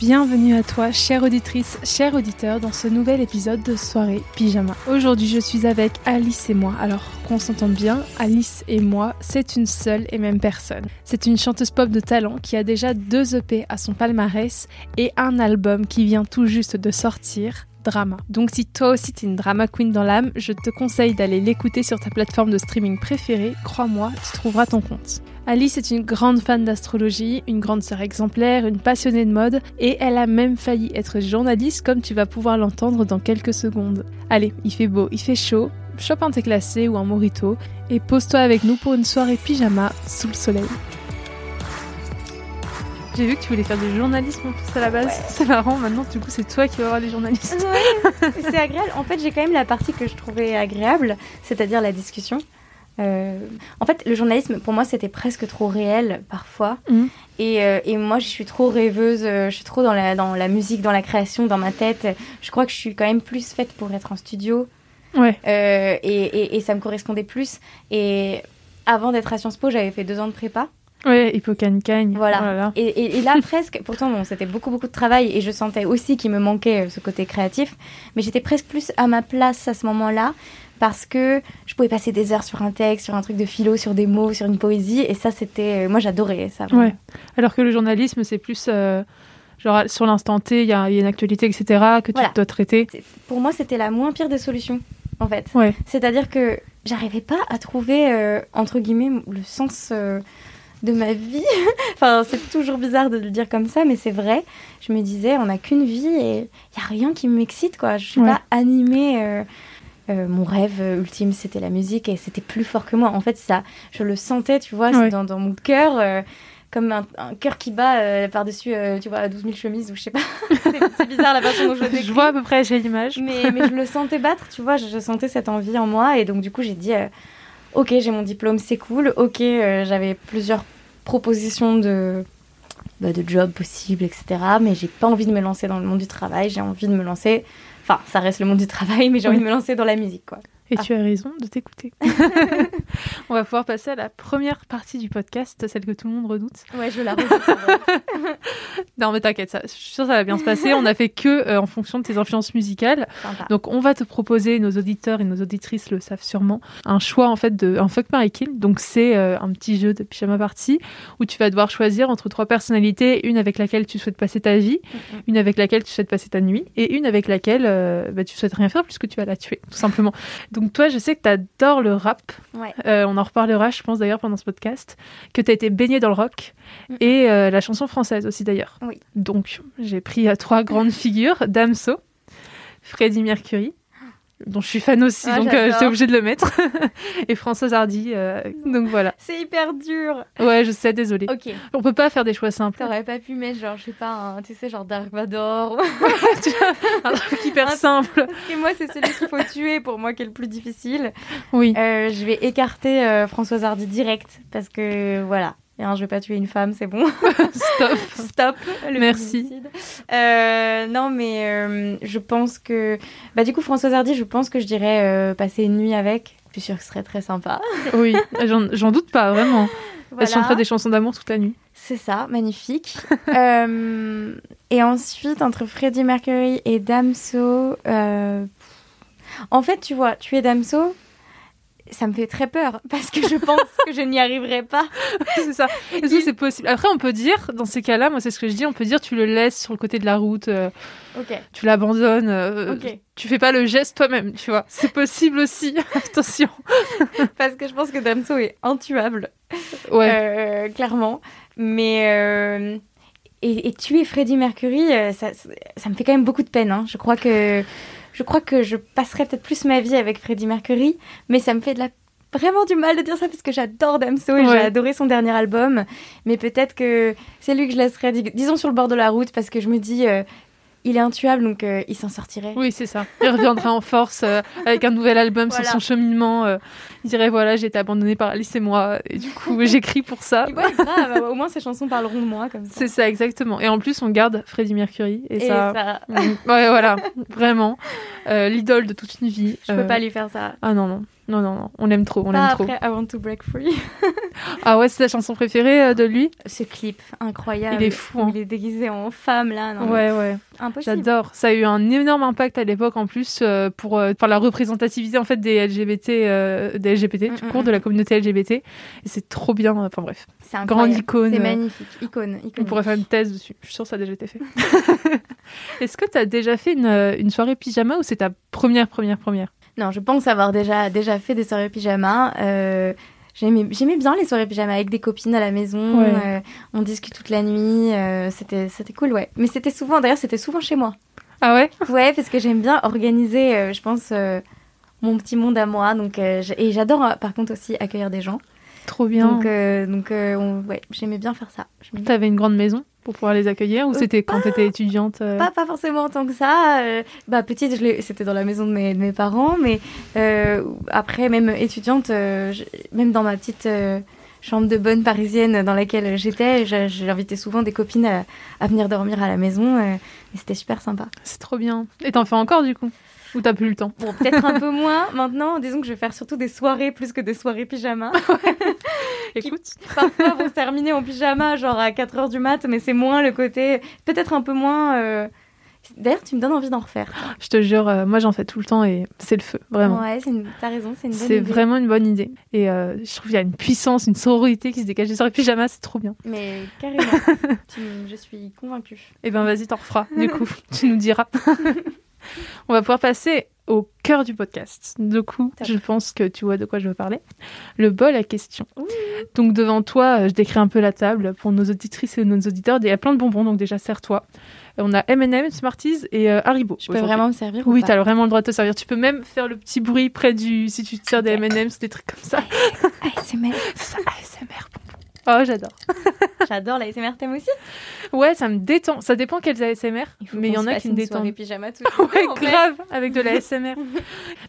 Bienvenue à toi, chère auditrice, cher auditeur, dans ce nouvel épisode de Soirée Pyjama. Aujourd'hui, je suis avec Alice et moi. Alors, qu'on s'entende bien, Alice et moi, c'est une seule et même personne. C'est une chanteuse pop de talent qui a déjà deux EP à son palmarès et un album qui vient tout juste de sortir, drama. Donc si toi aussi t'es une drama queen dans l'âme, je te conseille d'aller l'écouter sur ta plateforme de streaming préférée. Crois-moi, tu trouveras ton compte. Alice est une grande fan d'astrologie, une grande sœur exemplaire, une passionnée de mode, et elle a même failli être journaliste comme tu vas pouvoir l'entendre dans quelques secondes. Allez, il fait beau, il fait chaud, chope un thé glacé ou un morito, et pose-toi avec nous pour une soirée pyjama sous le soleil. J'ai vu que tu voulais faire du journalisme en plus à la base. C'est marrant, maintenant du coup c'est toi qui vas voir les journalistes. Ouais, c'est agréable. En fait, j'ai quand même la partie que je trouvais agréable, c'est-à-dire la discussion. Euh, en fait, le journalisme, pour moi, c'était presque trop réel parfois. Et, euh, et moi, je suis trop rêveuse, euh, je suis trop dans la, dans la musique, dans la création, dans ma tête. Je crois que je suis quand même plus faite pour être en studio. Ouais. Euh, et, et, et ça me correspondait plus. Et avant d'être à Sciences Po, j'avais fait deux ans de prépa. Ouais, Hippocagne-Cagne. Voilà. Oh là là. Et, là, presque, pourtant, bon, c'était beaucoup, beaucoup de travail et je sentais aussi qu'il me manquait ce côté créatif. Mais j'étais presque plus à ma place à ce moment-là parce que je pouvais passer des heures sur un texte, sur un truc de philo, sur des mots, sur une poésie. Et ça, c'était. euh, Moi, j'adorais ça. Ouais. Alors que le journalisme, c'est plus euh, genre sur l'instant T, il y, a il y a une actualité, etc., que tu Voilà. dois traiter. Pour moi, c'était la moins pire des solutions, en fait. Ouais. C'est-à-dire que j'arrivais pas à trouver, euh, entre guillemets, le sens euh, de ma vie. enfin, c'est toujours bizarre de le dire comme ça, mais c'est vrai. Je me disais, on n'a qu'une vie et il n'y a rien qui m'excite, quoi. Je suis Ouais. pas animée. Euh, mon rêve euh, ultime, c'était la musique et c'était plus fort que moi. En fait, ça, je le sentais, tu vois, Ouais. dans, dans mon cœur. euh, comme un, un cœur qui bat euh, par-dessus, tu vois, 12 000 chemises ou je sais pas. c'est bizarre la façon dont je le Je décris. vois à peu près, j'ai l'image. Mais, mais je le sentais battre, tu vois, je, je sentais cette envie en moi. Et donc, du coup, j'ai dit, ok, j'ai mon diplôme, c'est cool. Ok, j'avais plusieurs propositions de, bah, de jobs possibles, etc. Mais j'ai pas envie de me lancer dans le monde du travail. J'ai envie de me lancer. Enfin, ça reste le monde du travail, mais j'ai envie de me lancer dans la musique, quoi. Et Ah. tu as raison de t'écouter. On va pouvoir passer à la première partie du podcast, celle que tout le monde redoute. Ouais, je la redoute. Non, mais t'inquiète, ça, je suis sûre que ça va bien se passer. On a fait que euh, en fonction de tes influences musicales. Sympa. Donc, on va te proposer, nos auditeurs et nos auditrices le savent sûrement, un choix en fait de un fuck Mary Kill. Donc, c'est euh, un petit jeu de pyjama party où tu vas devoir choisir entre trois personnalités, une avec laquelle tu souhaites passer ta vie, une avec laquelle tu souhaites passer ta nuit et une avec laquelle euh, bah, tu souhaites rien faire puisque tu vas la tuer, tout simplement. Donc, toi, je sais que tu adores le rap. Ouais. Euh, on en reparlera, je pense d'ailleurs, pendant ce podcast, que tu as été baigné dans le rock et euh, la chanson française aussi d'ailleurs. Oui. Donc, j'ai pris euh, trois grandes figures Damso, Freddie Mercury, dont je suis fan aussi, Ah, donc euh, j'étais obligée de le mettre, et Françoise Hardy. euh, donc voilà. C'est hyper dur. Ouais, je sais, désolée. Ok. On peut pas faire des choix simples. T'aurais pas pu mettre, genre, je sais pas, un, tu sais, genre Dark Vador. Un truc hyper simple. Et moi, c'est celui qu'il faut tuer pour moi qui est le plus difficile. Oui. Euh, je vais écarter euh, Françoise Hardy direct parce que voilà. Et un, je vais pas tuer une femme, c'est bon. Stop. Stop. le Merci. Euh, non, mais euh, je pense que. Bah, du coup, Françoise Hardy, je pense que je dirais euh, passer une nuit avec. Je suis sûre que ce serait très sympa. Oui, j'en doute pas, vraiment. Voilà. Elle chanterait des chansons d'amour toute la nuit. C'est ça, magnifique. Et ensuite, entre Freddie Mercury et Damso, en fait, tu vois, tu es Damso, ça me fait très peur parce que je pense que je n'y arriverai pas. c'est ça. Est-ce que c'est possible Après, on peut dire, dans ces cas-là, moi c'est ce que je dis, on peut dire tu le laisses sur le côté de la route, euh, tu l'abandonnes, euh, Ok. tu fais pas le geste toi-même, tu vois. C'est possible aussi. Attention. Parce que je pense que Damso est intuable, Ouais. euh, clairement. Mais euh, et, et tuer Freddie Mercury, euh, ça, ça me fait quand même beaucoup de peine. hein. Je crois que je crois que je passerai peut-être plus ma vie avec Freddie Mercury, mais ça me fait de la vraiment du mal de dire ça parce que j'adore Damso et Ouais. j'ai adoré son dernier album. Mais peut-être que c'est lui que je laisserais, dis- disons, sur le bord de la route parce que je me dis, euh, il est intuable donc euh, il s'en sortirait. Oui, c'est ça. Il reviendra en force euh, avec un nouvel album Voilà. sur son cheminement. euh, il dirait voilà, j'ai été abandonné par Alice et moi, et du coup, j'écris pour ça. Ouais, grave, au moins ces chansons parleront de moi comme ça. C'est ça, exactement. Et en plus, on garde Freddie Mercury. Et, Et ça. ça, ouais, voilà, vraiment. L'idole de toute une vie. je peux pas lui faire ça. Ah non, non. Non, non, non. On l'aime trop, on Pas trop. après I Want to Break Free. Ah ouais, c'est ta chanson préférée euh, de lui? Ce clip incroyable. Il est fou, hein. Il est déguisé en femme là. Non, Ouais, ouais. Impossible. J'adore. Ça a eu un énorme impact à l'époque en plus euh, pour, euh, pour la représentativité en fait des LGBT, euh, des LGBT, Mm, tout mm, court, mm. de la communauté LGBT. Et c'est trop bien. Enfin bref, C'est grande incroyable. icône. C'est magnifique. Icône. On iconique. pourrait faire une thèse dessus. Je suis sûre que ça a déjà été fait. Est-ce que tu as déjà fait une, une soirée pyjama ou c'est ta première, première, première? Non, je pense avoir déjà, déjà fait des soirées pyjama. Euh, J'aimais bien les soirées pyjama avec des copines à la maison. Ouais. euh, on discute toute la nuit. euh, c'était c'était cool, ouais. Mais c'était souvent, d'ailleurs, c'était souvent chez moi. Ah ouais? Ouais, parce que j'aime bien organiser, je pense, mon petit monde à moi. Donc, et j'adore, par contre, aussi accueillir des gens. Trop bien. Donc, donc on- ouais, j'aimais bien faire ça. T'avais une grande maison? Pour pouvoir les accueillir ou Euh, c'était quand t'étais étudiante euh, Pas, pas forcément en tant que ça. euh, bah, petite, c'était dans la maison de mes, de mes parents, mais euh, après, même étudiante, je- même dans ma petite chambre de bonne parisienne dans laquelle j'étais, j'invitais souvent des copines à, à venir dormir à la maison, et c'était super sympa. C'est trop bien. Et t'en fais encore du coup? Ou t'as plus le temps Bon, peut-être un peu moins maintenant. Disons que je vais faire surtout des soirées plus que des soirées pyjama. Écoute, Parfois vont se terminer en pyjama, genre à 4h du mat, mais c'est moins le côté. Peut-être un peu moins. euh, D'ailleurs, tu me donnes envie d'en refaire. je te jure, euh, moi j'en fais tout le temps et c'est le feu, vraiment. Ouais, c'est une... t'as raison, c'est une bonne C'est idée. vraiment une bonne idée. Et euh, je trouve qu'il y a une puissance, une sororité qui se dégage des soirées pyjama, c'est trop bien. Mais carrément, Tu- je suis convaincue. Eh ben vas-y, t'en referas, du coup, tu nous diras. On va pouvoir passer au cœur du podcast. Du coup, je pense que tu vois de quoi je veux parler. Le bol à question. Donc devant toi, euh, je décris un peu la table pour nos auditrices et nos auditeurs. Il y a plein de bonbons, donc déjà serre-toi. Euh, On a M&M, Smarties et euh, Haribo. Je peux vraiment me servir ou Oui, pas t'as vraiment le droit de te servir. Tu peux même faire le petit bruit près du... Si tu te sers des. M&M, c'est des trucs comme ça. ASMR. C'est ça, ASMR bonbons. Oh, j'adore. J'adore la ASMR, t'aimes aussi? Ouais, ça me détend. Ça dépend quels ASMR, mais il y en a qui me détendent. pyjama tout Ouais, grave, avec de la SMR.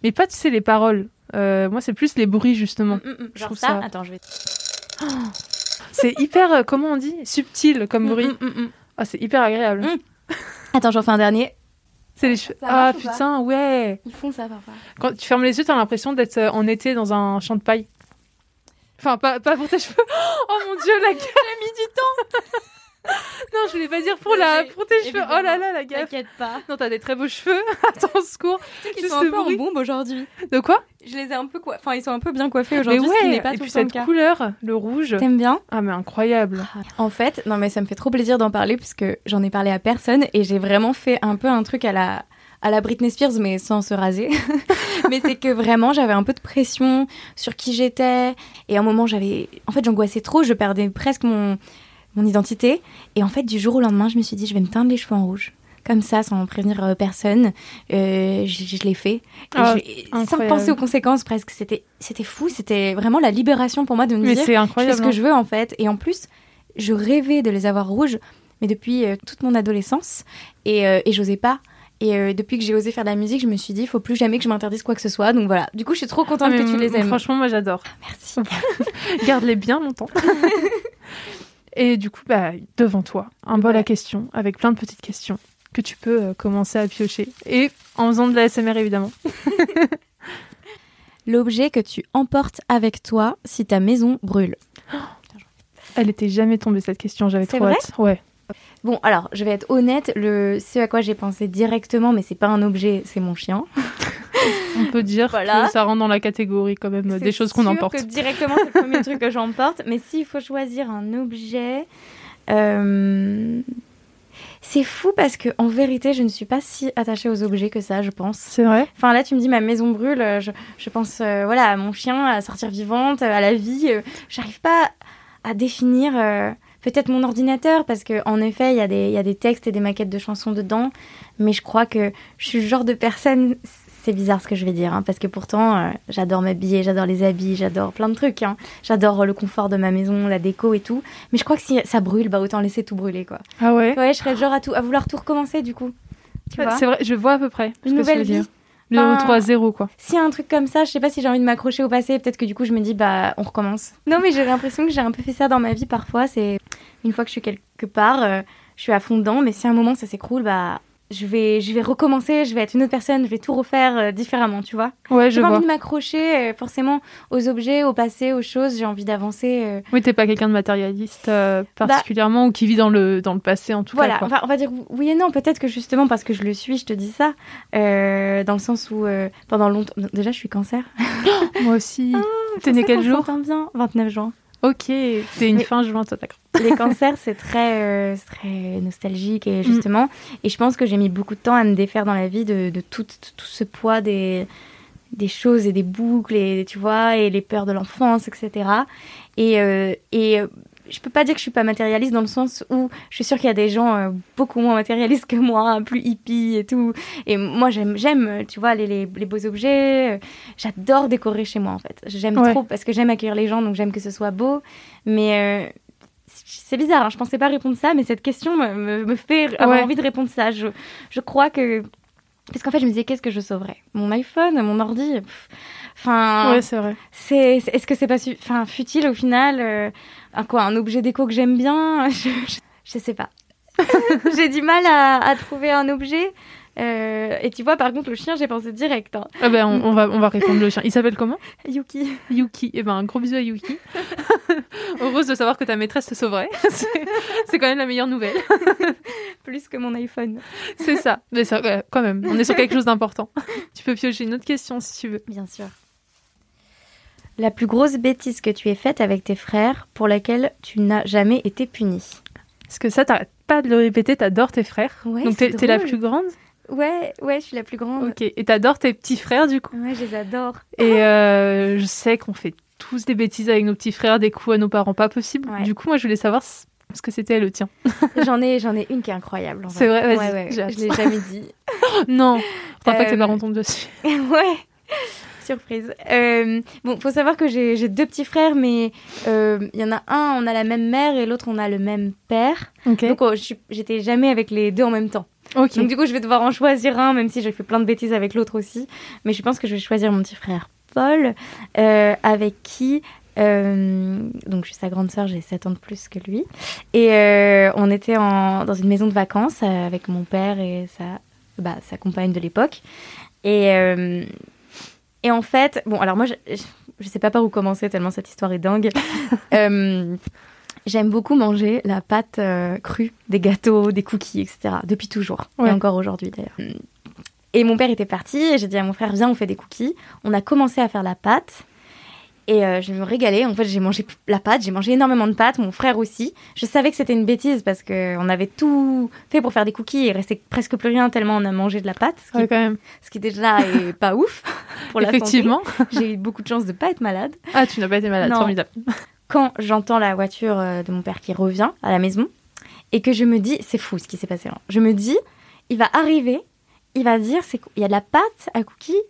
mais pas, tu sais, les paroles. Euh, moi, c'est plus les bruits, justement. Mm, Je Genre trouve ça. ça- Attends, je vais. C'est hyper, euh, comment on dit? Subtil comme bruit. Mm, mm, mm. Ah, c'est hyper agréable. Mm. Attends, j'en fais un dernier. C'est les cheveux. Ça Ah, putain, ouais. Ils font ça parfois. Quand tu fermes les yeux, t'as l'impression d'être euh, en été dans un champ de paille. Enfin, pas, pas pour tes cheveux. Oh mon dieu, la gaffe. J'ai mis du temps. non, je voulais pas dire pour, la, pour tes cheveux. Oh là là, la gaffe. T'inquiète pas. Non, t'as des très beaux cheveux. Attends, secours. Tu sais qu'ils Juste sont un peu en bombe aujourd'hui. De quoi Je les ai un peu quoi. Enfin, ils sont un peu bien coiffés aujourd'hui, ce qui ouais, n'est pas et tout puis le cette couleur, le rouge. T'aimes bien? Ah, mais incroyable. En fait, non mais ça me fait trop plaisir d'en parler puisque j'en ai parlé à personne et j'ai vraiment fait un peu un truc à la à la Britney Spears mais sans se raser. mais c'est que vraiment j'avais un peu de pression sur qui j'étais et à un moment j'avais en fait j'angoissais trop, je perdais presque mon mon identité et en fait du jour au lendemain, je me suis dit je vais me teindre les cheveux en rouge. Comme ça, sans prévenir euh, personne, Euh, je, je l'ai fait. Ah, je- sans penser aux conséquences, presque. C'était, c'était fou. C'était vraiment la libération pour moi de me Mais dire c'est je fais ce que je veux en fait. Et en plus, je rêvais de les avoir rouges, mais depuis euh, toute mon adolescence, et, euh, et j'osais pas. Et euh, depuis que j'ai osé faire de la musique, je me suis dit, il faut plus jamais que je m'interdise quoi que ce soit. Donc voilà. Du coup, je suis trop Ah, contente mais que tu les aimes. Franchement, moi j'adore. Merci. Garde-les bien longtemps. Et du coup, bah, devant toi, un bol à questions avec plein de petites questions que tu peux euh, commencer à piocher. Et en faisant de la SMR évidemment. L'objet que tu emportes avec toi si ta maison brûle. Elle était jamais tombée cette question, j'avais trop vrai hâte. Ouais. Bon, alors, je vais être honnête, le ce à quoi j'ai pensé directement, mais c'est pas un objet, c'est mon chien. On peut dire Voilà. que ça rentre dans la catégorie quand même des choses qu'on emporte. que directement, c'est le premier truc que j'emporte. Mais s'il faut choisir un objet, euh, c'est fou parce que en vérité, je ne suis pas si attachée aux objets que ça, je pense. C'est vrai? Enfin là, tu me dis ma maison brûle, euh, je, je pense euh, voilà à mon chien, à sortir vivante, à la vie. J'arrive pas à définir. euh, Peut-être mon ordinateur, parce que en effet, il y, a des- il y a des textes et des maquettes de chansons dedans, mais je crois que je suis le genre de personne. C'est bizarre ce que je vais dire, hein, parce que pourtant, euh, j'adore m'habiller, j'adore les habits, j'adore plein de trucs. hein. J'adore le confort de ma maison, la déco et tout. Mais je crois que si ça brûle, bah autant laisser tout brûler, quoi. Ah ouais? Ouais, je serais genre à, tout, à vouloir tout recommencer, du coup. Tu vois? C'est vrai, je vois à peu près. ce Une que tu nouvelle dire. Le Enfin, retour à zéro, quoi. S'il y a un truc comme ça, je sais pas si j'ai envie de m'accrocher au passé, peut-être que du coup je me dis bah on recommence. Non mais j'ai l'impression que j'ai un peu fait ça dans ma vie parfois, c'est une fois que je suis quelque part, euh, je suis à fond dedans, mais si à un moment ça s'écroule, bah je vais, je vais recommencer, je vais être une autre personne, je vais tout refaire euh, différemment, tu vois. Ouais, je J'ai envie de m'accrocher euh, forcément aux objets, au passé, aux choses, j'ai envie d'avancer. euh, Oui, t'es pas quelqu'un de matérialiste euh, particulièrement ou qui vit dans le, dans le passé en tout Voilà, cas. quoi. enfin, on va dire oui et non. Peut-être que justement parce que je le suis, je te dis ça. dans le sens où pendant longtemps. Déjà, je suis cancer. Moi aussi. T'es Je né quel jour? bien 29 juin. Ok, t'es une Mais- fin juin, toi, d'accord. Les cancers, c'est très, euh, c'est très nostalgique et justement. Et je pense que j'ai mis beaucoup de temps à me défaire dans la vie de, de tout, tout ce poids des, des choses et des boucles et tu vois et les peurs de l'enfance, etc. Et, euh, et je peux pas dire que je suis pas matérialiste dans le sens où je suis sûre qu'il y a des gens euh, beaucoup moins matérialistes que moi, plus hippies et tout. Et moi, j'aime, j'aime, tu vois, les, les, les beaux objets. J'adore décorer chez moi en fait. J'aime Ouais. trop parce que j'aime accueillir les gens, donc j'aime que ce soit beau. Mais euh, c'est bizarre, hein, je pensais pas répondre ça, mais cette question me, me, me fait avoir Ouais. envie de répondre ça. Je, je crois que. Parce qu'en fait, je me disais, qu'est-ce que je sauverais? Mon iPhone, mon ordi pff, Enfin, Ouais, c'est vrai. c'est, est-ce que c'est pas enfin, futile au final euh, un, quoi, un objet déco que j'aime bien? Je, je, je sais pas. j'ai du mal à, à trouver un objet. Euh, et tu vois, par contre, le chien, j'ai pensé direct. hein. Ah ben, on, on va, on va répondre le chien. Il s'appelle comment? Yuki. Yuki. Eh ben, un gros bisou à Yuki. Heureuse de savoir que ta maîtresse te sauverait. C'est quand même la meilleure nouvelle. Plus que mon iPhone. C'est ça. Mais ça, quand même, on est sur quelque chose d'important. Tu peux piocher une autre question si tu veux. Bien sûr. La plus grosse bêtise que tu aies faite avec tes frères pour laquelle tu n'as jamais été puni. Parce que ça, t'arrêtes pas de le répéter, t'adores tes frères. Ouais, Donc t'es la plus grande? Ouais, ouais, je suis la plus grande. Ok. Et t'adores tes petits frères du coup? Ouais, je les adore. Et euh, je sais qu'on fait tous des bêtises avec nos petits frères, des coups à nos parents, pas possible. Ouais. Du coup, moi, je voulais savoir ce que c'était le tien. J'en ai, j'en ai une qui est incroyable. C'est vrai, vas-y, Ouais, ouais, je l'ai jamais dit. non, faudra pas que tes Euh, parents tombent dessus. ouais. Surprise. Euh, bon, faut savoir que j'ai deux petits frères, mais euh, il y en a un, on a la même mère et l'autre, on a le même père. Donc, oh, je j'étais jamais avec les deux en même temps. Ok. Donc, du coup, je vais devoir en choisir un, même si j'ai fait plein de bêtises avec l'autre aussi. Mais je pense que je vais choisir mon petit frère Paul, euh, avec qui. euh, donc, je suis sa grande sœur, j'ai 7 ans de plus que lui. Et euh, on était en- dans une maison de vacances avec mon père et sa, bah, sa compagne de l'époque. Et, et en fait, bon, alors moi, je, je, je sais pas par où commencer tellement cette histoire est dingue. J'aime beaucoup manger la pâte euh, crue des gâteaux, des cookies, etc. Depuis toujours. Ouais. Et encore aujourd'hui d'ailleurs. Et mon père était parti et j'ai dit à mon frère, viens, on fait des cookies. On a commencé à faire la pâte. Et euh, je me régalais. En fait, j'ai mangé la pâte, j'ai mangé énormément de pâte, mon frère aussi. Je savais que c'était une bêtise parce qu'on avait tout fait pour faire des cookies et il restait presque plus rien tellement on a mangé de la pâte. Ce qui, Ouais, quand même. ce qui déjà est pas ouf pour la santé. Effectivement. J'ai eu beaucoup de chance de pas être malade Ah, tu n'as pas été malade, Non. formidable. Quand j'entends la voiture euh, de mon père qui revient à la maison et que je me dis, c'est fou ce qui s'est passé là. Je me dis, il va arriver, il va dire, c'est il y a de la pâte à cookies,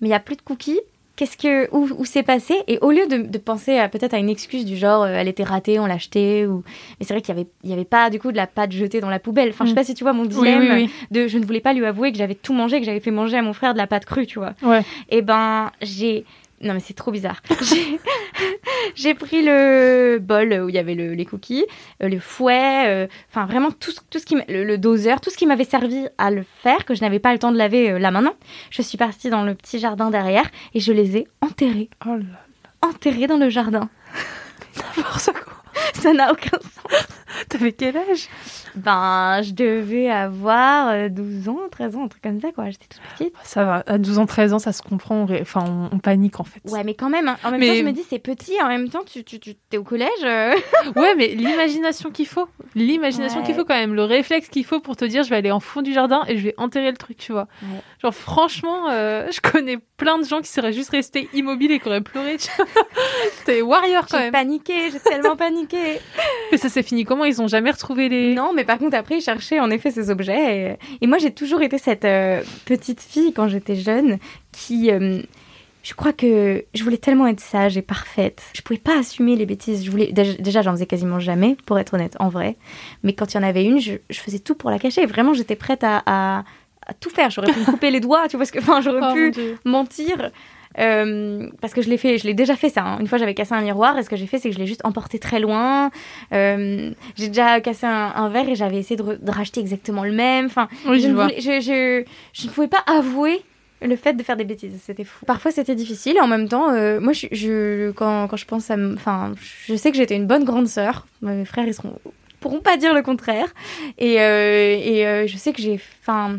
mais il y a plus de cookies. Qu'est-ce que où, où c'est passé? Et au lieu de, de penser peut-être à une excuse du genre, euh, elle était ratée, on l'a achetée, ou mais c'est vrai qu'il y avait il y avait pas du coup de la pâte jetée dans la poubelle. Enfin, je sais Mm. pas si tu vois mon Oui, dilemme oui, oui. de je ne voulais pas lui avouer que j'avais tout mangé, que j'avais fait manger à mon frère de la pâte crue, tu vois. Ouais. Et ben, j'ai. Non, mais c'est trop bizarre. J'ai- pris le bol où il y avait le- les cookies, euh, le fouet, euh, enfin vraiment tout, ce- tout ce qui. Le, le doseur, tout ce qui m'avait servi à le faire, que je n'avais pas le temps de laver euh, là maintenant. Je suis partie dans le petit jardin derrière et je les ai enterrés. Oh là, Enterrés dans le jardin. n'importe quoi. Ça n'a aucun sens. T'avais quel âge? Ben, je devais avoir euh, 12 ans, 13 ans, un truc comme ça, quoi. J'étais toute petite. Ça va, à 12 ans, 13 ans, ça se comprend. on ré- Enfin, on, on panique en fait. Ouais, mais quand même, hein. en même Mais- temps, je me dis, c'est petit, en même temps, tu, tu, tu es au collège. euh. Ouais, mais l'imagination qu'il faut. L'imagination Ouais. qu'il faut quand même. Le réflexe qu'il faut pour te dire je vais aller en fond du jardin et je vais enterrer le truc, tu vois. Ouais. Genre, franchement, euh, je connais plein de gens qui seraient juste restés immobiles et qui auraient pleuré. T'es warrior quand J'ai même. paniqué, j'ai tellement paniqué. Mais ça s'est fini comment? Ils ont jamais retrouvé les. Non, mais par contre, après, ils cherchaient en effet ces objets. Et, et moi, j'ai toujours été cette euh, petite fille quand j'étais jeune qui. euh, je crois que je voulais tellement être sage et parfaite. Je pouvais pas assumer les bêtises. Je voulais déjà, j'en faisais quasiment jamais, pour être honnête, en vrai. Mais quand il y en avait une, je, je faisais tout pour la cacher. Vraiment, j'étais prête à, à- à tout faire. J'aurais pu me couper les doigts, tu vois, parce que, enfin, j'aurais Oh, pu mentir. euh, parce que je l'ai fait, je l'ai déjà fait ça. hein. Une fois, j'avais cassé un miroir et ce que j'ai fait, c'est que je l'ai juste emporté très loin. Euh, j'ai déjà cassé un, un verre et j'avais essayé de, racheter exactement le même. Enfin, Oui, je, je ne vois. voulais- je, je- je ne pouvais pas avouer le fait de faire des bêtises. C'était fou. Parfois, c'était difficile. En même temps, euh, moi, je, je- quand, quand je pense à... Enfin, je sais que j'étais une bonne grande sœur. Mes frères, ils seront pourront pas dire le contraire. Et, euh, et euh, je sais que j'ai... Enfin...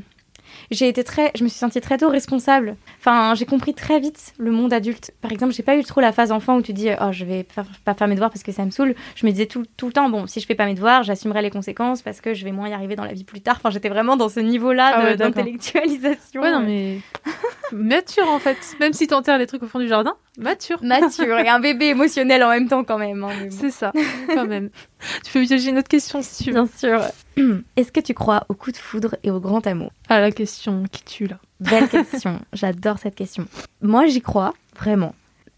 J'ai été très, je me suis sentie très tôt responsable. Enfin, j'ai compris très vite le monde adulte. Par exemple, j'ai pas eu trop la phase enfant où tu dis, oh, je vais pas, faire mes devoirs parce que ça me saoule. Je me disais tout, tout le temps, bon, si je fais pas mes devoirs, j'assumerai les conséquences parce que je vais moins y arriver dans la vie plus tard. Enfin, j'étais vraiment dans ce niveau-là Ah ouais, d'intellectualisation. Ouais, non, mais. mature en fait. Même si t'enterres les trucs au fond du jardin, mature. Mature et un bébé émotionnel en même temps quand même. hein, mais bon. C'est ça, quand même. Tu peux j'ai une autre question si tu veux. Bien sûr. Est-ce que tu crois au coup de foudre et au grand amour? Ah, la question qui tue là. Belle question. J'adore cette question. Moi, j'y crois, vraiment.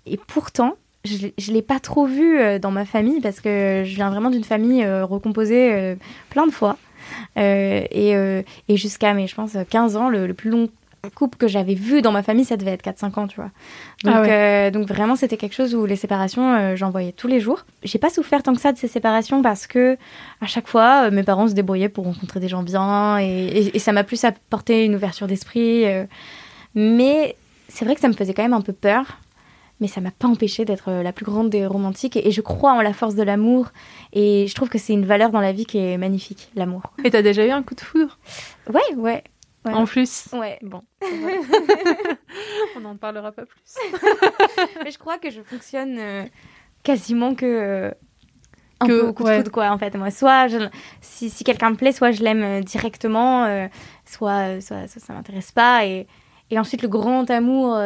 Et pourtant, je ne l'ai pas trop vu euh, dans ma famille parce que je viens vraiment d'une famille euh, recomposée euh, plein de fois. Euh, et euh, et jusqu'à, mes, je pense, 15 ans, le, le plus long couple que j'avais vu dans ma famille, ça devait être 4-5 ans, tu vois. Donc, Ah ouais. euh, donc vraiment, c'était quelque chose où les séparations, euh, j'en voyais tous les jours. J'ai pas souffert tant que ça de ces séparations parce que à chaque fois, euh, mes parents se débrouillaient pour rencontrer des gens bien et, et- et ça m'a plus apporté une ouverture d'esprit. mais c'est vrai que ça me faisait quand même un peu peur. Mais ça m'a pas empêché d'être la plus grande des romantiques et, et je crois en la force de l'amour et je trouve que c'est une valeur dans la vie qui est magnifique, l'amour. Et t'as déjà eu un coup de foudre? Ouais, ouais, Ouais. En plus ouais. Bon. On n'en parlera pas plus. Mais je crois que je fonctionne euh, quasiment que euh, un Que- peu au coup ouais. de foudre, quoi, en fait. Moi, soit je- si, si quelqu'un me plaît, soit je l'aime euh, directement, euh, soit, soit, soit ça m'intéresse pas. Et, et ensuite, le grand amour.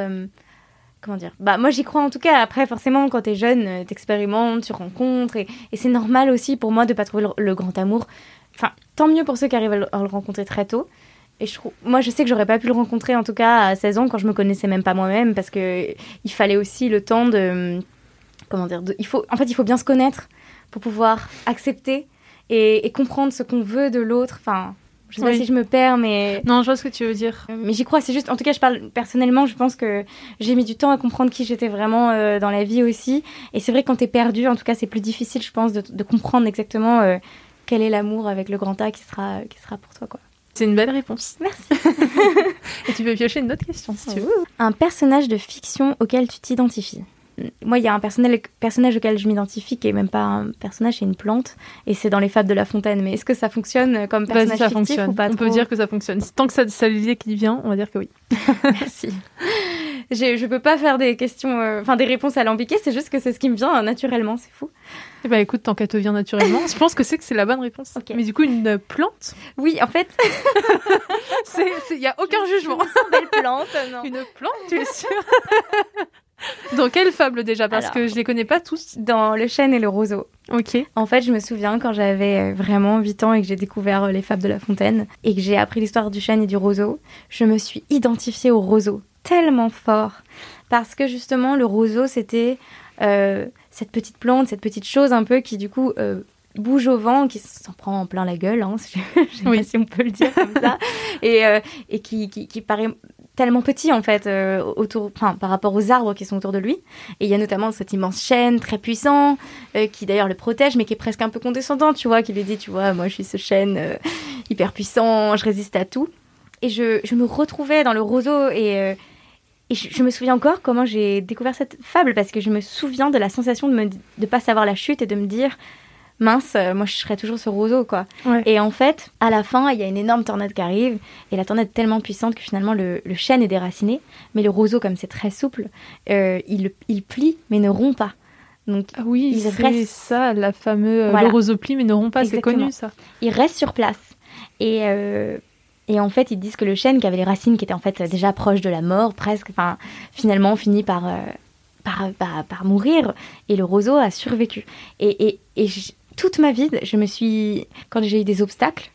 comment dire? Bah, moi, j'y crois en tout cas. Après, forcément, quand t'es jeune, t'expérimentes, tu rencontres. Et, et c'est normal aussi pour moi de pas trouver le, le grand amour. Enfin, tant mieux pour ceux qui arrivent à le, à le rencontrer très tôt. Et je trouve, moi, je sais que j'aurais pas pu le rencontrer en tout cas à 16 ans quand je me connaissais même pas moi-même parce que il fallait aussi le temps de comment dire de- il faut en fait il faut bien se connaître pour pouvoir accepter et, et comprendre ce qu'on veut de l'autre. Enfin je sais pas si je me perds mais Non, je vois ce que tu veux dire. mais j'y crois c'est juste en tout cas je parle personnellement je pense que j'ai mis du temps à comprendre qui j'étais vraiment euh, dans la vie aussi. Et c'est vrai que quand t'es perdu en tout cas c'est plus difficile je pense de, de comprendre exactement euh, quel est l'amour avec le grand A qui sera qui sera pour toi quoi C'est une belle réponse. merci Et tu peux piocher une autre question si tu veux. un personnage de fiction auquel tu t'identifies. Moi, il y a un personnage auquel je m'identifie qui est même pas un personnage, c'est une plante, et c'est dans les Fables de La Fontaine. Mais est-ce que ça fonctionne comme personnage ça fictif fonctionne. ou pas on peut dire que ça fonctionne. Tant que ça, ça l'idée qui vient, on va dire que oui. Merci. J'ai- Je peux pas faire des questions, euh, enfin des réponses alambiquées, c'est juste que c'est ce qui me vient euh, naturellement, c'est fou. Eh ben écoute, tant qu'elle te vient naturellement, je pense que c'est que c'est la bonne réponse. Mais du coup, une plante, Oui, en fait, il y a aucun jugement. belle plante, non. Une plante, tu es sûre? Dans quelle fable déjà? Parce Alors. que je les connais pas tous. Dans Le chêne et le roseau. Ok. En fait, je me souviens quand j'avais euh, vraiment 8 ans et que j'ai découvert euh, les fables de La Fontaine et que j'ai appris l'histoire du chêne et du roseau, je me suis identifiée au roseau tellement fort parce que justement le roseau c'était euh, cette petite plante, cette petite chose un peu qui du coup euh, bouge au vent, qui s'en prend en plein la gueule, hein, si- je Oui. si on peut le dire comme ça, et, euh, et qui, qui, qui paraît tellement petit en fait euh, autour, enfin, par rapport aux arbres qui sont autour de lui. Et il y a notamment cet immense chêne très puissant qui d'ailleurs le protège, mais qui est presque un peu condescendant, tu vois, qui lui dit, tu vois, moi je suis ce chêne hyper puissant, je résiste à tout. Et je, je me retrouvais dans le roseau et, et je, je me souviens encore comment j'ai découvert cette fable parce que je me souviens de la sensation de ne de pas savoir la chute et de me dire, mince, euh, moi je serais toujours ce roseau quoi. Ouais. Et en fait, à la fin, il y a une énorme tornade qui arrive et la tornade est tellement puissante que finalement le, le chêne est déraciné, mais le roseau comme c'est très souple, euh, il, il plie mais ne rompt pas. Donc Ah oui, Il c'est reste- ça, la fameuse euh, Voilà. le rosopli, mais ne rompt pas, c'est connu ça. il reste sur place. Et, euh, et en fait, ils disent que le chêne, qui avait les racines qui étaient en fait déjà proches de la mort, presque, finalement finit par, euh, par, par, mourir. Et le roseau a survécu. Et, et, et toute ma vie, je me suis. Quand j'ai eu des obstacles,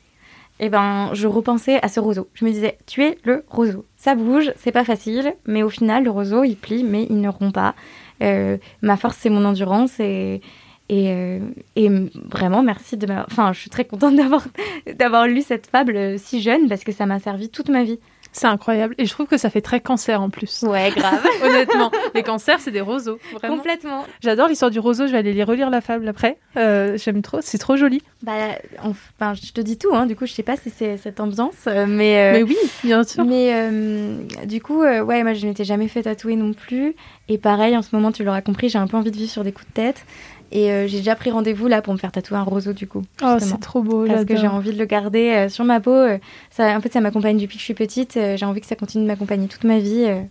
eh ben, je repensais à ce roseau. Je me disais, tu es le roseau. Ça bouge, c'est pas facile, mais au final, le roseau, il plie, mais il ne rompt pas. Euh, ma force, c'est mon endurance et. Et, euh, et vraiment, merci de m'avoir. Enfin, je suis très contente d'avoir d'avoir lu cette fable euh, si jeune parce que ça m'a servi toute ma vie. C'est incroyable. Et je trouve que ça fait très cancer en plus. Ouais, grave. Honnêtement, les cancers, c'est des roseaux. Vraiment. Complètement. J'adore l'histoire du roseau. Je vais aller les relire la fable après. Euh, J'aime trop. C'est trop joli. Bah, enfin, je te dis tout, hein. Du coup, je sais pas si c'est cette ambiance, mais. euh, Mais oui, bien sûr. Mais euh, du coup, ouais, moi je m'étais jamais fait tatouer non plus. Et pareil, en ce moment, tu l'auras compris, j'ai un peu envie de vivre sur des coups de tête. Et euh, j'ai déjà pris rendez-vous là pour me faire tatouer un roseau du coup. Oh, c'est trop beau. parce que j'ai envie de le garder euh, sur ma peau. euh, ça, en fait, ça m'accompagne depuis que je suis petite. j'ai envie que ça continue de m'accompagner toute ma vie. euh.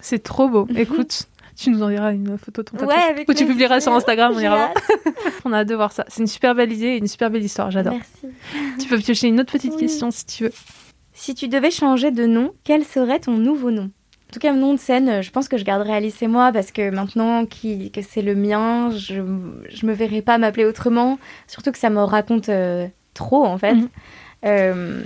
C'est trop beau. Écoute, tu nous enverras une photo de ton tatouage. Ouais, avec Ou tu publieras sur Instagram, on ira. On a hâte de voir ça. C'est une super belle idée et une super belle histoire. J'adore. Merci. Tu peux piocher une autre petite Oui. question si tu veux. Si tu devais changer de nom, quel serait ton nouveau nom? En tout cas, mon nom de scène, euh, je pense que je garderai Alice et moi parce que maintenant que c'est le mien, je, je me verrai pas m'appeler autrement. Surtout que ça me raconte euh, trop en fait. Mhm. Euh,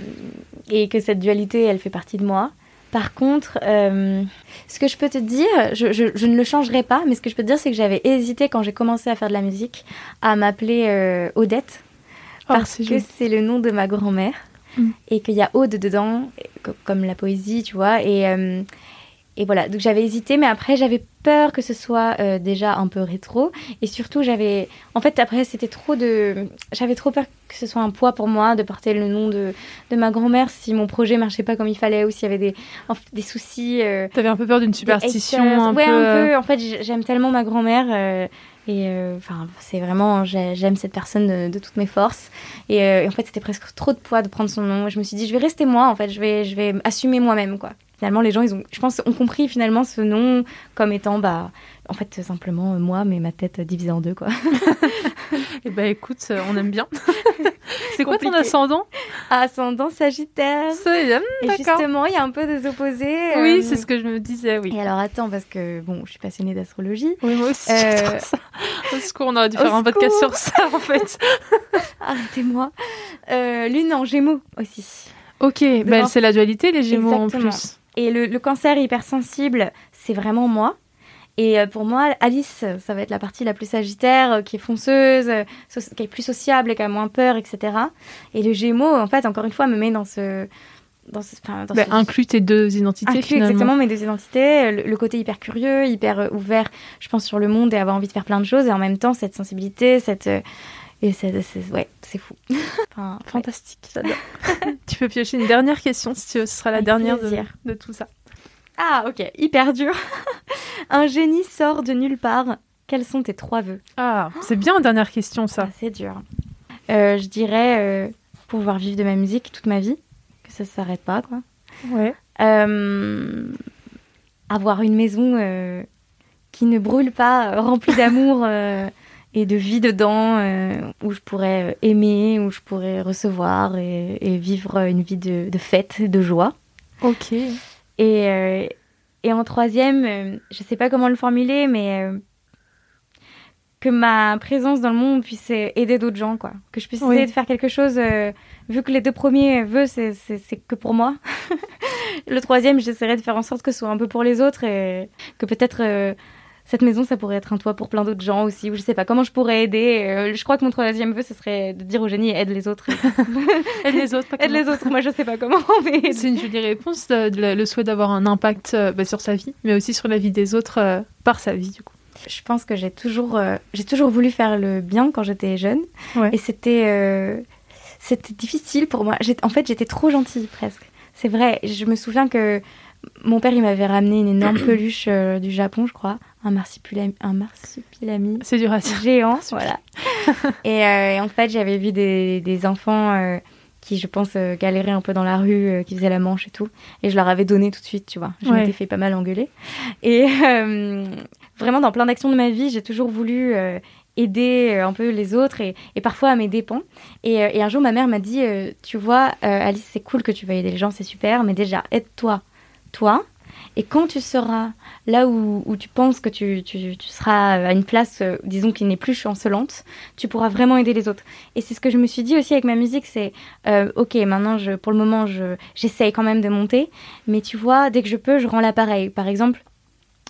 et que cette dualité, elle fait partie de moi. Par contre, euh, ce que je peux te dire, je, je- je ne le changerai pas, mais ce que je peux te dire, c'est que j'avais hésité quand j'ai commencé à faire de la musique à m'appeler euh, Odette Oh, parce que c'est le nom de ma grand-mère Mm. et qu'il y a Aude dedans, co- comme la poésie, tu vois. Et, euh, et voilà, donc j'avais hésité, mais après j'avais peur que ce soit euh, déjà un peu rétro. Et surtout, j'avais. En fait, après, c'était trop de. J'avais trop peur que ce soit un poids pour moi de porter le nom de, de ma grand-mère si mon projet marchait pas comme il fallait ou s'il y avait des, des soucis. euh, T'avais un peu peur d'une superstition, un ouais, peu. un euh, peu. En fait, j'aime tellement ma grand-mère. euh, et euh, enfin, c'est vraiment, j'ai- j'aime cette personne de, de toutes mes forces. Et, euh, et en fait, c'était presque trop de poids de prendre son nom. Je me suis dit, je vais rester moi. En fait, je vais, je vais assumer moi-même, quoi. Finalement, les gens, ils ont, je pense, ont compris finalement ce nom comme étant, bah, en fait, simplement euh, moi, mais ma tête divisée en deux, quoi. Eh ben écoute, euh, on aime bien. c'est quoi ton ascendant? Ascendant Sagittaire. C'est- hum, Et justement, il y a un peu des opposés. Oui, euh, c'est ce que je me disais, oui. Et alors, attends, parce que bon, je suis passionnée d'astrologie. Oui, moi aussi. Euh, ça. Au secours, on aurait dû au faire un podcast sur ça, en fait. Arrêtez-moi. Euh, Lune en Gémeaux aussi. Ok, Devant- c'est la dualité, les Gémeaux en plus. Et le, le cancer hypersensible, c'est vraiment moi. Et euh, pour moi, Alice, ça va être la partie la plus sagittaire, euh, qui est fonceuse, euh, so- qui est plus sociable et qui a moins peur, etc. Et le Gémeaux, en fait, encore une fois, me met dans ce... Dans ce, enfin, dans Bah, ce- inclus tes deux identités, inclut finalement. exactement mes deux identités, le, le côté hyper curieux, hyper ouvert, je pense, sur le monde et avoir envie de faire plein de choses, et en même temps, cette sensibilité, cette... et c'est, c'est- ouais, c'est fou. Enfin. Fantastique, j'adore. tu peux piocher une dernière question, si tu veux, ce sera la Avec dernière de, tout ça. Ah, ok, hyper dur. Un génie sort de nulle part. Quels sont tes trois vœux? Ah, c'est bien, dernière question, ça. Ah, C'est dur. Euh, je dirais euh, pouvoir vivre de ma musique toute ma vie, que ça ne s'arrête pas, quoi. Ouais. Euh, avoir une maison euh, qui ne brûle pas, remplie d'amour et de vie dedans, euh, où je pourrais euh, aimer, où je pourrais recevoir et, et vivre une vie de, de fête, de joie. Ok. Et, euh, et en troisième, euh, je sais pas comment le formuler, mais que ma présence dans le monde puisse aider d'autres gens, quoi. Que je puisse Oui. essayer de faire quelque chose, vu que les deux premiers vœux, c'est, que pour moi. le troisième, j'essaierai de faire en sorte que ce soit un peu pour les autres et que peut-être cette maison, ça pourrait être un toit pour plein d'autres gens aussi, ou je sais pas comment je pourrais aider. Euh, je crois que mon troisième vœu, ce serait de dire au génie aide les autres. Aide les autres, pas aide les autres, moi je sais pas comment, mais C'est une jolie réponse, la- le souhait d'avoir un impact euh, bah, sur sa vie, mais aussi sur la vie des autres euh, par sa vie, du coup. Je pense que j'ai toujours, euh, j'ai toujours voulu faire le bien quand j'étais jeune. Ouais. Et c'était, euh, c'était difficile pour moi. En fait, j'étais trop gentille presque. C'est vrai. Je me souviens que mon père, il m'avait ramené une énorme peluche euh, du Japon, je crois, un marsupilami, un marsupilami C'est dur à dire. géant, voilà. et, euh, et en fait, j'avais vu des, des enfants euh, qui, je pense, euh, galéraient un peu dans la rue, qui faisaient la manche et tout. Et je leur avais donné tout de suite, tu vois. Je Ouais. m'étais fait pas mal engueuler. Et vraiment, dans plein d'actions de ma vie, j'ai toujours voulu aider un peu les autres et, et parfois à mes dépens. Et, et un jour, ma mère m'a dit, tu vois, Alice, c'est cool que tu veuilles aider les gens, c'est super, mais déjà, aide-toi, toi. Et quand tu seras là où, tu penses que tu, tu- seras à une place, euh, disons, qui n'est plus chancelante, tu pourras vraiment aider les autres. Et c'est ce que je me suis dit aussi avec ma musique, c'est, euh, ok, maintenant, je, pour le moment, je, j'essaye quand même de monter, mais tu vois, dès que je peux, je rends l'appareil. Par exemple,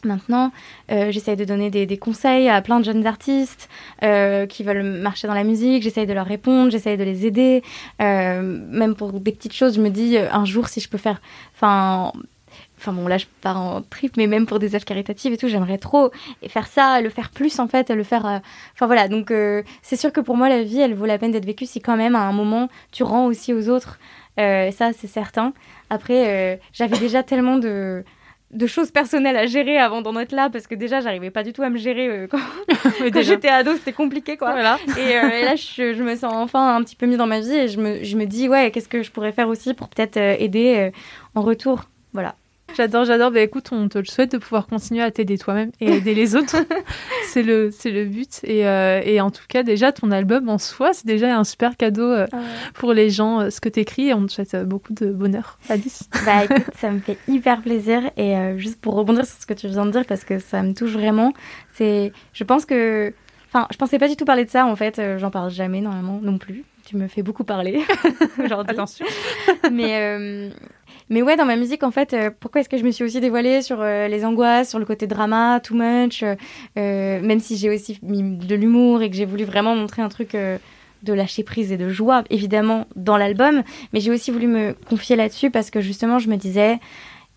Maintenant, euh, j'essaye de donner des, conseils à plein de jeunes artistes qui veulent marcher dans la musique. J'essaye de leur répondre, j'essaye de les aider. Même pour des petites choses, je me dis un jour si je peux faire. Enfin, enfin bon, là je pars en trip, mais même pour des œuvres caritatives et tout, j'aimerais trop faire ça, le faire plus en fait, le faire. euh, Enfin voilà, donc euh, c'est sûr que pour moi la vie, elle vaut la peine d'être vécue si quand même à un moment tu rends aussi aux autres. Euh, ça c'est certain. Après, j'avais déjà tellement de de choses personnelles à gérer avant d'en être là parce que déjà j'arrivais pas du tout à me gérer euh, quand, j'étais ado c'était compliqué quoi Voilà. et, euh, et là je, je me sens enfin un petit peu mieux dans ma vie et je me, je me dis ouais qu'est-ce que je pourrais faire aussi pour peut-être aider euh, en retour voilà J'adore, j'adore. Bah écoute, on te le souhaite de pouvoir continuer à t'aider toi-même et aider les autres. c'est le, c'est le but. Et, euh, et en tout cas, déjà, ton album en soi, c'est déjà un super cadeau euh, pour les gens, euh, ce que t'écris. Et on te souhaite beaucoup de bonheur, Alice. bah écoute ça me fait hyper plaisir et juste pour rebondir sur ce que tu viens de dire parce que ça me touche vraiment c'est je pense que enfin je pensais pas du tout parler de ça en fait j'en parle jamais normalement non plus tu me fais beaucoup parler aujourd'hui Attention. mais euh, mais ouais dans ma musique en fait euh, pourquoi est-ce que je me suis aussi dévoilée sur euh, les angoisses sur le côté drama too much euh, même si j'ai aussi mis de l'humour et que j'ai voulu vraiment montrer un truc de lâcher prise et de joie évidemment dans l'album mais j'ai aussi voulu me confier là-dessus parce que justement je me disais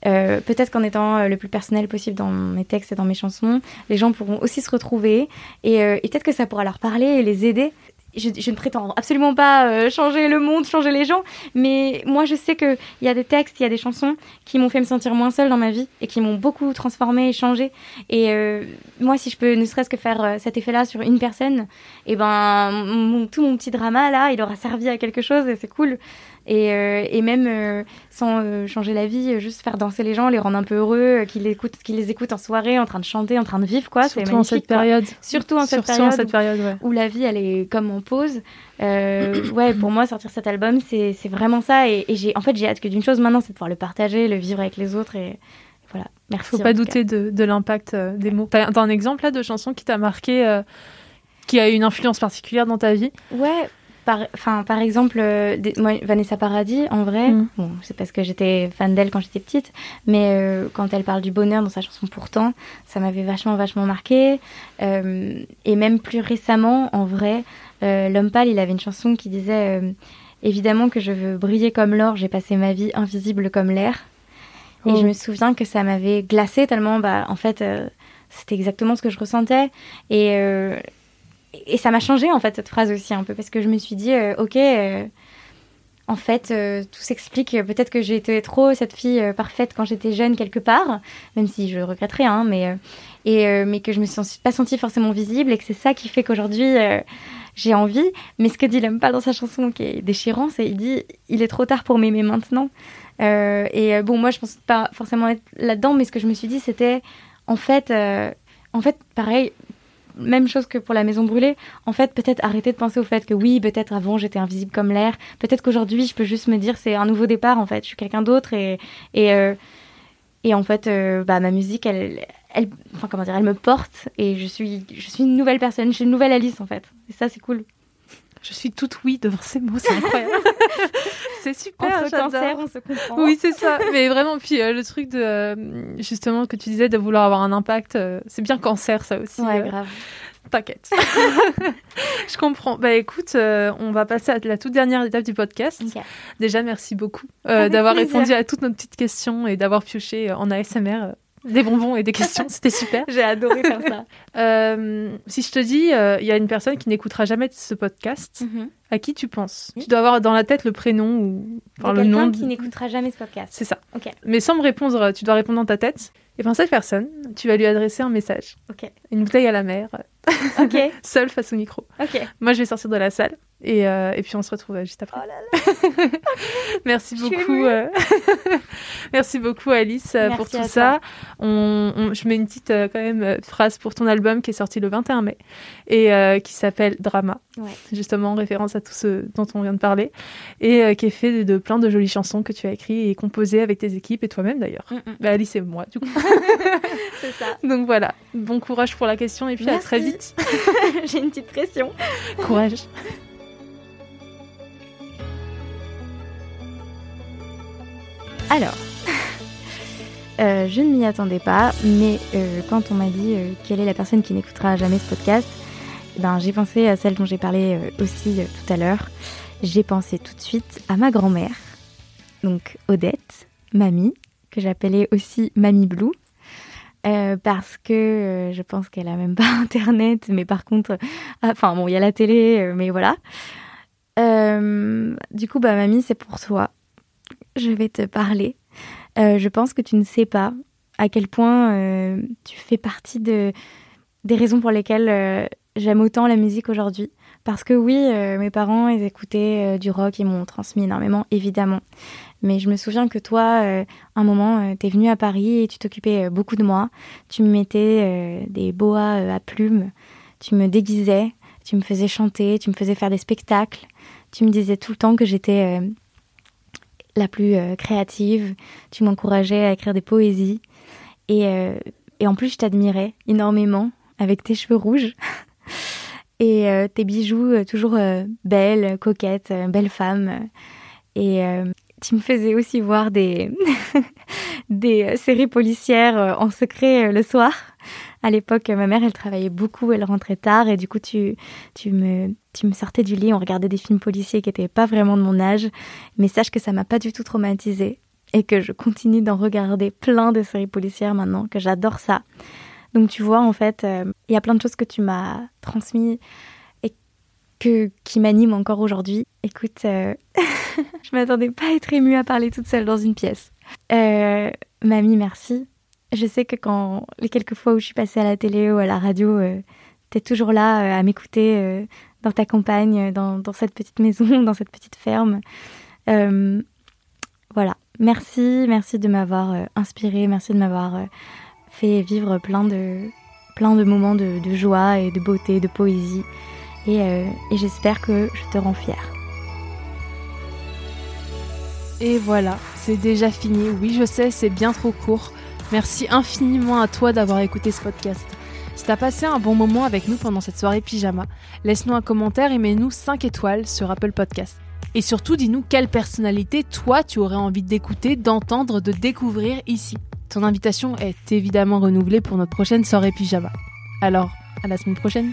peut-être qu'en étant le plus personnel possible dans mes textes et dans mes chansons, les gens pourront aussi se retrouver et, et peut-être que ça pourra leur parler et les aider. Je, ne prétends absolument pas euh, changer le monde, changer les gens, mais moi je sais qu'il y a des textes, il y a des chansons qui m'ont fait me sentir moins seule dans ma vie et qui m'ont beaucoup transformée et changée. Et euh, moi, si je peux ne serait-ce que faire euh, cet effet-là sur une personne, et ben mon- tout mon petit drama là, il aura servi à quelque chose et c'est cool. Et, euh, et même euh, sans euh, changer la vie, juste faire danser les gens, les rendre un peu heureux, qu'ils écoutent, qu'ils les écoutent en soirée, en train de chanter, en train de vivre, quoi. Surtout en cette quoi. période. Surtout en cette Surtout période en cette période, ouais. où la vie elle est comme en pause. Ouais, pour moi sortir cet album c'est vraiment ça et, et j'ai en fait j'ai hâte que d'une chose maintenant c'est de pouvoir le partager, le vivre avec les autres et voilà. Merci. Faut pas douter de, de l'impact euh, des mots. T'as t'as un exemple là de chanson qui t'a marqué, euh, qui a eu une influence particulière dans ta vie? Ouais. Par, enfin, par exemple, euh, des- moi, Vanessa Paradis, en vrai, Mm. bon, c'est parce que j'étais fan d'elle quand j'étais petite, mais euh, quand elle parle du bonheur dans sa chanson Pourtant, ça m'avait vachement, vachement marqué. Euh, et même plus récemment, en vrai, L'homme pâle, il avait une chanson qui disait Évidemment que je veux briller comme l'or, j'ai passé ma vie invisible comme l'air. Et Oh. je me souviens que ça m'avait glacé tellement, bah, en fait, c'était exactement ce que je ressentais. Et, et ça m'a changé, en fait, cette phrase aussi, un peu, parce que je me suis dit, euh, ok, euh, en fait, euh, tout s'explique. Peut-être que j'ai été trop cette fille parfaite quand j'étais jeune, quelque part, même si je regrette rien, hein, mais, et, mais que je me suis pas sentie forcément visible, et que c'est ça qui fait qu'aujourd'hui, j'ai envie. Mais ce que dit l'homme pas dans sa chanson, qui est déchirant, c'est il dit, il est trop tard pour m'aimer maintenant. Et bon, moi, je pense pas forcément être là-dedans, mais ce que je me suis dit, c'était, en fait, en fait, pareil, même chose que pour la maison brûlée. En fait, peut-être arrêter de penser au fait que oui, peut-être avant j'étais invisible comme l'air. Peut-être qu'aujourd'hui, je peux juste me dire c'est un nouveau départ. En fait, je suis quelqu'un d'autre et et euh, et en fait, euh, bah ma musique, elle, elle, enfin comment dire, elle me porte et je suis je suis une nouvelle personne. Je suis une nouvelle Alice en fait. Et ça, c'est cool. Je suis toute oui devant ces mots, c'est incroyable. c'est super, Entre j'adore. cancer, on se comprend. Oui, c'est ça. Mais vraiment, puis euh, le truc de euh, justement que tu disais de vouloir avoir un impact, euh, c'est bien cancer ça aussi. Ouais, grave. T'inquiète. Je comprends. Bah écoute, euh, on va passer à la toute dernière étape du podcast. Déjà, merci beaucoup euh, d'avoir répondu à toutes nos petites questions et d'avoir pioché en ASMR euh, des bonbons et des questions. C'était super. J'ai adoré faire ça. Si je te dis, il y a une personne qui n'écoutera jamais ce podcast, Mhm. À qui tu penses Oui. Tu dois avoir dans la tête le prénom ou enfin, le nom. quelqu'un de- qui n'écoutera jamais ce podcast. C'est ça. Ok. Mais sans me répondre, tu dois répondre dans ta tête. Et bien cette personne, tu vas lui adresser un message. Ok. Une bouteille à la mer, Ok. seule face au micro. Ok. Moi, je vais sortir de la salle et, euh, et puis on se retrouve euh, juste après. Oh là là. Merci Je beaucoup. euh, Merci beaucoup Alice euh, pour tout ça. On, on- je mets une petite euh, quand même euh, phrase pour ton album qui est sorti le 21 mai et euh, qui s'appelle Drama, Ouais. justement en référence à tout ce dont on vient de parler et euh, qui est fait de, de plein de jolies chansons que tu as écrites et composées avec tes équipes et toi-même d'ailleurs. Mm, mm. Bah, Alice et moi du coup. C'est ça. Donc voilà, bon courage pour la question et puis à très vite. J'ai une petite pression. courage. Alors, euh, je ne m'y attendais pas, mais euh, quand on m'a dit euh, quelle est la personne qui n'écoutera jamais ce podcast, ben, j'ai pensé à celle dont j'ai parlé euh, aussi euh, tout à l'heure. J'ai pensé tout de suite à ma grand-mère, donc Odette, mamie, que j'appelais aussi Mamie Blue. euh, parce que je pense qu'elle a même pas internet, mais par contre, enfin bon, il y a la télé, mais voilà. Du coup, bah mamie, c'est pour toi je vais te parler. Je pense que tu ne sais pas à quel point tu fais partie de, des raisons pour lesquelles j'aime autant la musique aujourd'hui. Parce que oui, euh, mes parents, ils écoutaient euh, du rock, ils m'ont transmis énormément, évidemment. Mais je me souviens que toi, euh, un moment, t'es venu à Paris et tu t'occupais beaucoup de moi. Tu me mettais des boas à plumes, tu me déguisais, tu me faisais chanter, tu me faisais faire des spectacles. Tu me disais tout le temps que j'étais... la plus créative. Tu m'encourageais à écrire des poésies. Et, et en plus, je t'admirais énormément avec tes cheveux rouges et euh, tes bijoux euh, toujours euh, belles, coquettes, euh, belle femme. Et tu me faisais aussi voir des, des séries policières en secret le soir. À l'époque, ma mère, elle travaillait beaucoup, elle rentrait tard et du coup, tu, tu, me, tu me sortais du lit, on regardait des films policiers qui n'étaient pas vraiment de mon âge. Mais sache que ça m'a pas du tout traumatisée et que je continue d'en regarder plein de séries policières maintenant, que j'adore ça. Donc tu vois, en fait, euh, il y a plein de choses que tu m'as transmises et que, qui m'animent encore aujourd'hui. Écoute, euh, je m'attendais pas à être émue à parler toute seule dans une pièce. Euh, mamie, merci. Je sais que quand les quelques fois où je suis passée à la télé ou à la radio, euh, t'es toujours là à m'écouter dans ta campagne, dans, cette petite maison, dans cette petite ferme. Voilà. Merci, merci de m'avoir inspirée, merci de m'avoir fait vivre plein de, plein de moments de, joie et de beauté, de poésie. Et, euh, et j'espère que je te rends fière. Et voilà, c'est déjà fini. Oui, je sais, c'est bien trop court. Merci infiniment à toi d'avoir écouté ce podcast. Si t'as passé un bon moment avec nous pendant cette soirée pyjama, laisse-nous un commentaire et mets-nous 5 étoiles sur Apple Podcast. Et surtout, dis-nous quelle personnalité toi tu aurais envie d'écouter, d'entendre, de découvrir ici. Ton invitation est évidemment renouvelée pour notre prochaine soirée pyjama. Alors, à la semaine prochaine.